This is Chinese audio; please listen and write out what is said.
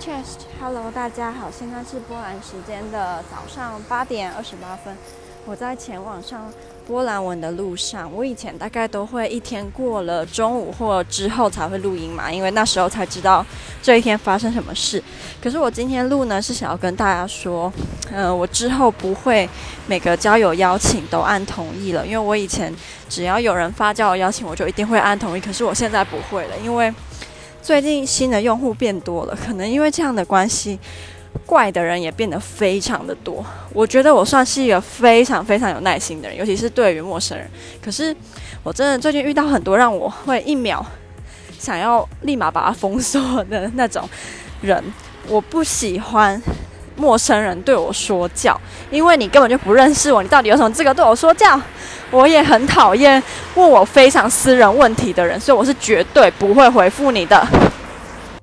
Chest，Hello，大家好，现在是波兰时间的早上八点二十八分，我在前往上波兰文的路上。我以前大概都会一天过了中午或之后才会录音嘛，因为那时候才知道这一天发生什么事。可是我今天录呢，是想要跟大家说，嗯、我之后不会每个交友邀请都按同意了，因为我以前只要有人发交友邀请，我就一定会按同意。可是我现在不会了，因为。最近新的用户变多了，可能因为这样的关系，怪的人也变得非常的多。我觉得我算是一个非常非常有耐心的人，尤其是对于陌生人。可是我真的最近遇到很多让我会一秒想要立马把他封锁的那种人。我不喜欢陌生人对我说教，因为你根本就不认识我，你到底有什么资格对我说教？我也很讨厌问我非常私人问题的人，所以我是绝对不会回复你的。